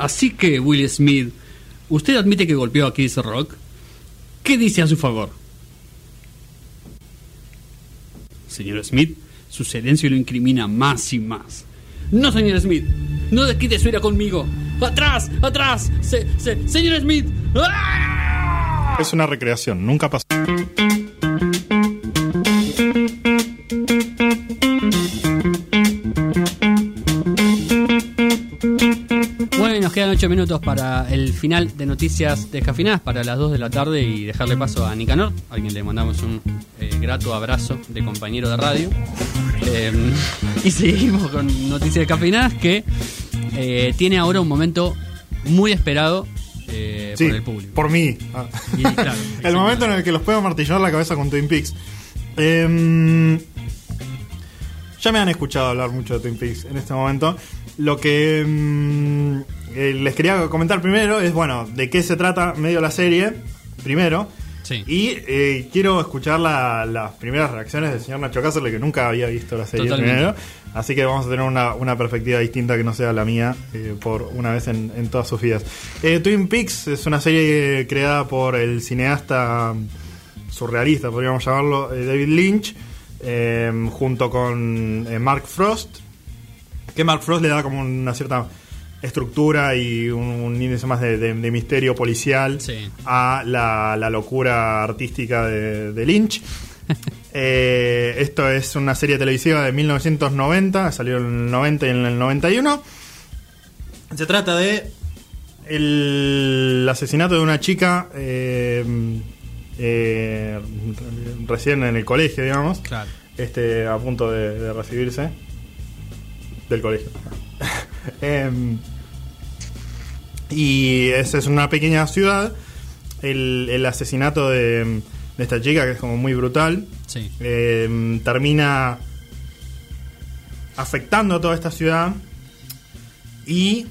Así que, Will Smith, usted admite que golpeó a Chris Rock. ¿Qué dice a su favor? Señor Smith, su silencio lo incrimina más y más. No, señor Smith, no desquite su ira conmigo. ¡Atrás! ¡Atrás! Se- se- ¡Señor Smith! ¡Ah! Es una recreación, nunca pasó. Bueno, nos quedan 8 minutos para el final de noticias descafinadas para las 2 de la tarde y dejarle paso a Nicanor, a quien le mandamos un eh, grato abrazo de compañero de radio. Eh, y seguimos con noticias descafinadas que eh, tiene ahora un momento muy esperado Sí, por el público. por mí. Ah. Y, claro, el momento en el que los puedo martillar la cabeza con Twin Peaks. Em, ya me han escuchado hablar mucho de Twin Peaks en este momento. Lo que em, eh, les quería comentar primero es, bueno, de qué se trata medio la serie, primero. Sí. Y eh, quiero escuchar la- las primeras reacciones del señor Nacho Cáceres, que nunca había visto la serie Totalmente. primero. Así que vamos a tener una, una perspectiva distinta que no sea la mía eh, por una vez en, en todas sus vidas. Eh, Twin Peaks es una serie creada por el cineasta surrealista, podríamos llamarlo, David Lynch, junto con Mark Frost, que Mark Frost le da como una cierta estructura y un, un índice más de, de- de misterio policial Sí. a la, la locura artística de, de Lynch. Eh, esto es una serie televisiva de 1990, salió en el 90 y en el 91. Se trata de el asesinato de una chica eh, eh, recién en el colegio, digamos, Claro. este, a punto de, de recibirse del colegio. Em, y esa es una pequeña ciudad. El, el asesinato de, de esta chica, que es como muy brutal, Sí. eh, termina afectando a toda esta ciudad y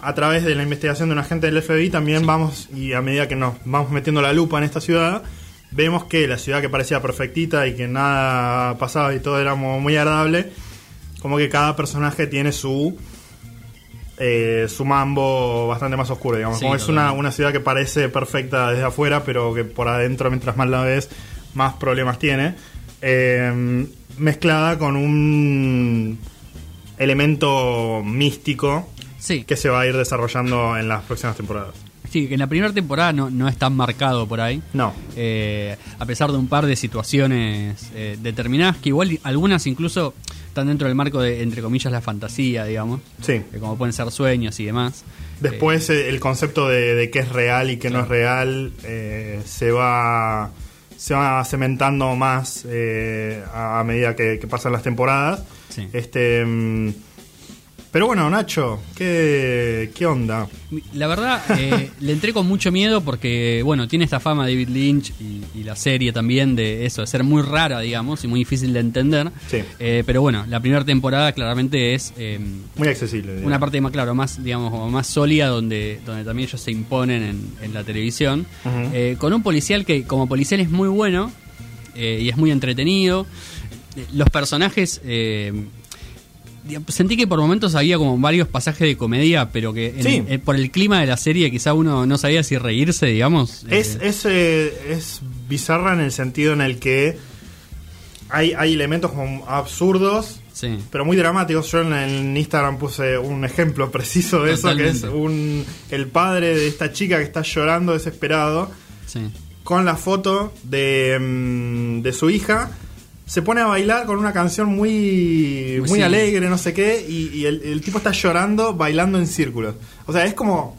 a través de la investigación de un agente del FBI también vamos y a medida que nos vamos metiendo la lupa en esta ciudad vemos que la ciudad que parecía perfectita y que nada pasaba y todo era muy agradable como que cada personaje tiene su eh, su mambo bastante más oscuro digamos Sí, como es una, una ciudad que parece perfecta desde afuera pero que por adentro mientras más la ves más problemas tiene eh, mezclada con un elemento místico Sí. que se va a ir desarrollando en las próximas temporadas. Sí, que en la primera temporada no, no es tan marcado por ahí. No, Eh, a pesar de un par de situaciones eh, determinadas, que igual algunas incluso están dentro del marco de, entre comillas, la fantasía, digamos, sí. eh, como pueden ser sueños y demás. Después eh, el concepto de, de qué es real y qué no es real eh, se va se va cementando más eh, a, a medida que, que pasan las temporadas. Sí. Este, mm, pero bueno, Nacho, ¿qué, qué onda? La verdad, eh, le entré con mucho miedo porque, bueno, tiene esta fama David Lynch y, y la serie también de eso, de ser muy rara, digamos, y muy difícil de entender. Sí. Eh, pero bueno, la primera temporada claramente es... eh, Muy accesible. una parte más claro más digamos más sólida donde donde también ellos se imponen en, en la televisión. Eh, con un policial que como policial es muy bueno eh, y es muy entretenido los personajes digamos, sentí que por momentos había como varios pasajes de comedia pero que en- Sí. eh, por el clima de la serie quizá uno no sabía si reírse digamos Es, Eh, es, eh, es bizarra en el sentido en el que hay, hay elementos como absurdos, sí pero muy dramáticos. Yo en, en Instagram puse un ejemplo preciso de eso, que es un el padre de esta chica que está llorando desesperado sí con la foto de, mm, de su hija. Se pone a bailar con una canción muy, muy sí. alegre, no sé qué, y, y el, el tipo está llorando, bailando en círculos. O sea, es como...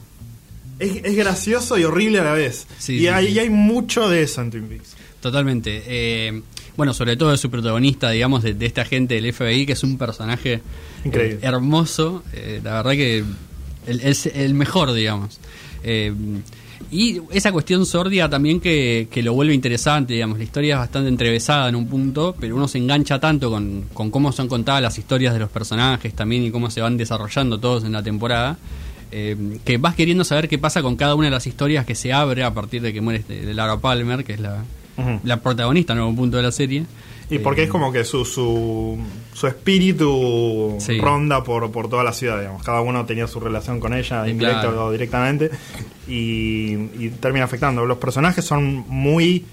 Es, es gracioso y horrible a la vez. Sí, y sí, hay, y hay mucho de eso en Twin Peaks. Totalmente. Eh, bueno, sobre todo de su protagonista, digamos, de, de esta gente del FBI, que es un personaje Increíble. eh, hermoso. eh, la verdad que el, es el mejor, digamos. Eh, y esa cuestión sórdica también que, que lo vuelve interesante, digamos. La historia es bastante entrevesada en un punto, pero uno se engancha tanto con, con cómo son contadas las historias de los personajes también y cómo se van desarrollando todos en la temporada. eh, que vas queriendo saber qué pasa con cada una de las historias que se abre a partir de que muere este- Laura Palmer, que es la, La protagonista en algún punto de la serie. Y porque Eh, es como que su, su, su espíritu Sí. ronda por, por toda la ciudad, digamos. Cada uno tenía su relación con ella, indirecta Claro. o directamente, y, y termina afectando. Los personajes son muy,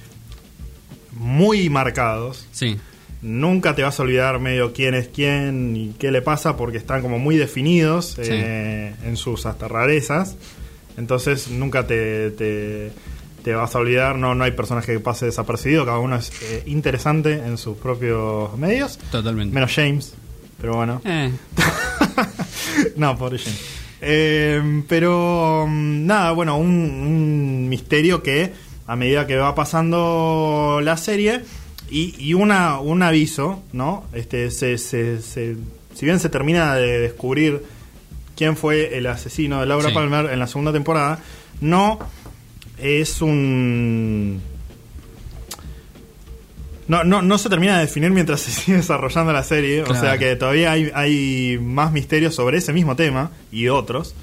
muy marcados. Sí, Nunca te vas a olvidar medio quién es quién y qué le pasa porque están como muy definidos Sí. eh, en sus hasta rarezas. Entonces nunca te, te, te vas a olvidar, no, no hay personaje que pase desapercibido, cada uno es eh, interesante en sus propios medios. totalmente. Menos James, pero bueno. Eh, no, pobre James. Eh, pero mm, nada, bueno, un, un misterio que a medida que va pasando la serie y, y una, un aviso, ¿no? Este, se, se- se- si bien se termina de descubrir quién fue el asesino de Laura Sí. Palmer en la segunda temporada, no es un... No, no, no se termina de definir mientras se sigue desarrollando la serie. O sea que todavía hay, hay más misterios sobre ese mismo tema y otros.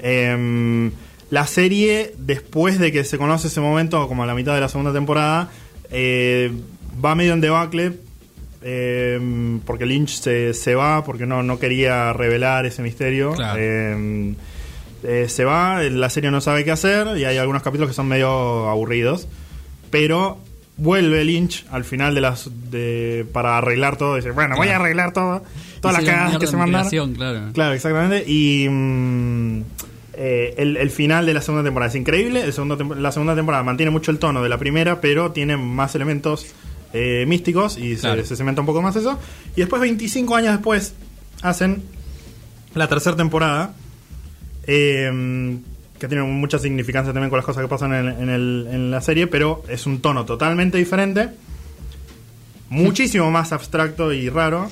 Em, la serie, después de que se conoce ese momento, como a la mitad de la segunda temporada, eh, va medio en debacle. em, porque Lynch se, se va, porque no, no quería revelar ese misterio. Claro. Em, eh, se va, la serie no sabe qué hacer y hay algunos capítulos que son medio aburridos. Pero vuelve Lynch al final de las de, para arreglar todo. Dice, bueno, voy a arreglar todo, todas las cagadas que se mandaron. claro. Claro, exactamente. Y mm, eh, el, el final de la segunda temporada es increíble. El segundo la segunda temporada mantiene mucho el tono de la primera, pero tiene más elementos eh, místicos y se- se, cementa un poco más eso. Y después, 25 años después, hacen la tercera temporada. Eh, que tiene mucha significancia también con las cosas que pasan en, en el- en la serie, pero es un tono totalmente diferente muchísimo más abstracto y raro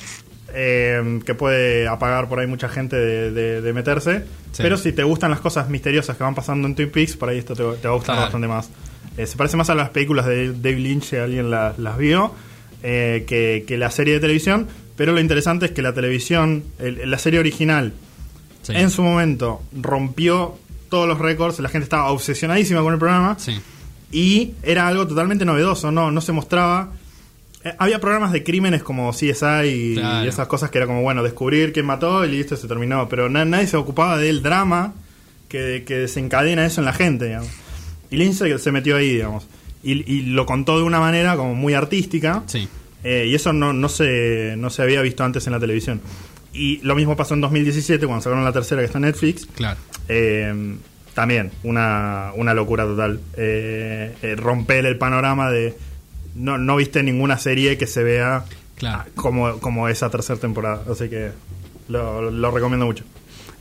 eh, que puede apagar por ahí mucha gente de, de- de meterse. Sí. Pero si te gustan las cosas misteriosas que van pasando en Twin Peaks, por ahí esto te, te va a gustar Claro. bastante más. Eh, se parece más a las películas de David Lynch, si alguien la- las vio, eh, que, que la serie de televisión. Pero lo interesante es que la televisión, el- la serie original, Sí. en su momento rompió todos los récords, la gente estaba obsesionadísima con el programa Sí. y era algo totalmente novedoso, no, no se mostraba. Eh, había programas de crímenes como CSI y, Claro. y esas cosas que era como, bueno, descubrir quién mató y listo, se terminó. Pero na- nadie se ocupaba del drama que, que desencadena eso en la gente, digamos. Y Lynch se, se metió ahí, digamos. Y, y lo contó de una manera como muy artística. Sí. Eh, y eso no, no, se, no se había visto antes en la televisión. Y lo mismo pasó en 2017 cuando sacaron la tercera que está en Netflix. Claro. Eh, también una, una locura total. Eh, eh, romper el panorama de... No, no viste ninguna serie que se vea Claro. como, como esa tercera temporada. Así que lo, lo recomiendo mucho.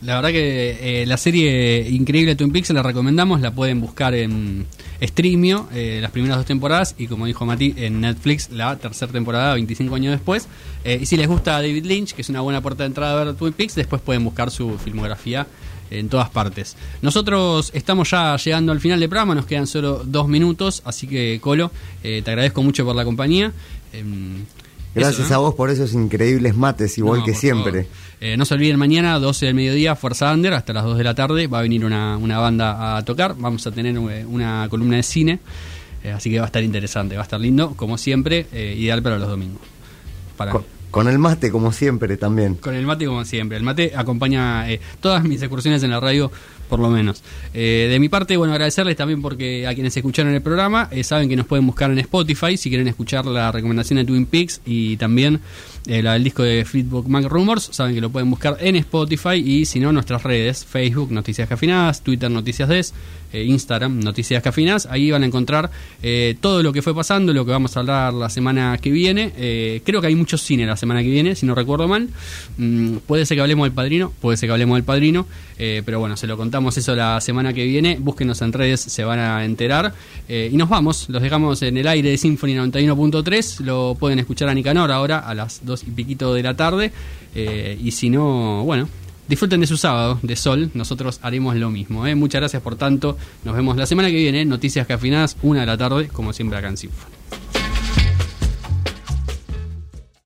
La verdad que eh, la serie increíble Twin Peaks la recomendamos, la pueden buscar en Streamio, eh, las primeras dos temporadas, y como dijo Mati, en Netflix la tercera temporada, 25 años después. Eh, y si les gusta David Lynch, que es una buena puerta de entrada a ver Twin Peaks, después pueden buscar su filmografía en todas partes. Nosotros estamos ya llegando al final del programa, nos quedan solo dos minutos, así que Colo, eh, te agradezco mucho por la compañía. Em, Gracias eso, ¿no? a vos por esos increíbles mates, igual No, que siempre. Eh, no se olviden mañana, 12 del mediodía, Fuerza Under, hasta las 2 de la tarde. Va a venir una, una banda a tocar. Vamos a tener eh, una columna de cine. eh, así que va a estar interesante, va a estar lindo, como siempre, eh, ideal para los domingos. Para con el mate, como siempre, también. con el mate, como siempre. El mate acompaña eh, todas mis excursiones en la radio, por lo menos. Eh, de mi parte, bueno, agradecerles también porque a quienes escucharon el programa eh, saben que nos pueden buscar en Spotify si quieren escuchar la recomendación de Twin Peaks y también eh, la del disco de Fleetwood Mac Rumors. Saben que lo pueden buscar en Spotify y si no, nuestras redes: Facebook, Noticias Cafinadas, Twitter, Noticias Des, eh, Instagram, Noticias Cafinadas. Ahí van a encontrar todo lo que fue pasando, lo que vamos a hablar la semana que viene. Creo que hay mucho cine la semana que viene, si no recuerdo mal. Mm, puede ser que hablemos del padrino, puede ser que hablemos del padrino, eh, pero bueno, se lo contamos eso la semana que viene. Búsquenos en redes, se van a enterar. Eh, y nos vamos, los dejamos en el aire de Symphony 91.3. Lo pueden escuchar a Nicanor ahora a las 2 y piquito de la tarde. Eh, y si no, bueno. Disfruten de su sábado de sol, nosotros haremos lo mismo. Muchas gracias por tanto. Nos vemos la semana que viene. Noticias cafinadas, una de la tarde, como siempre acá en Symphony.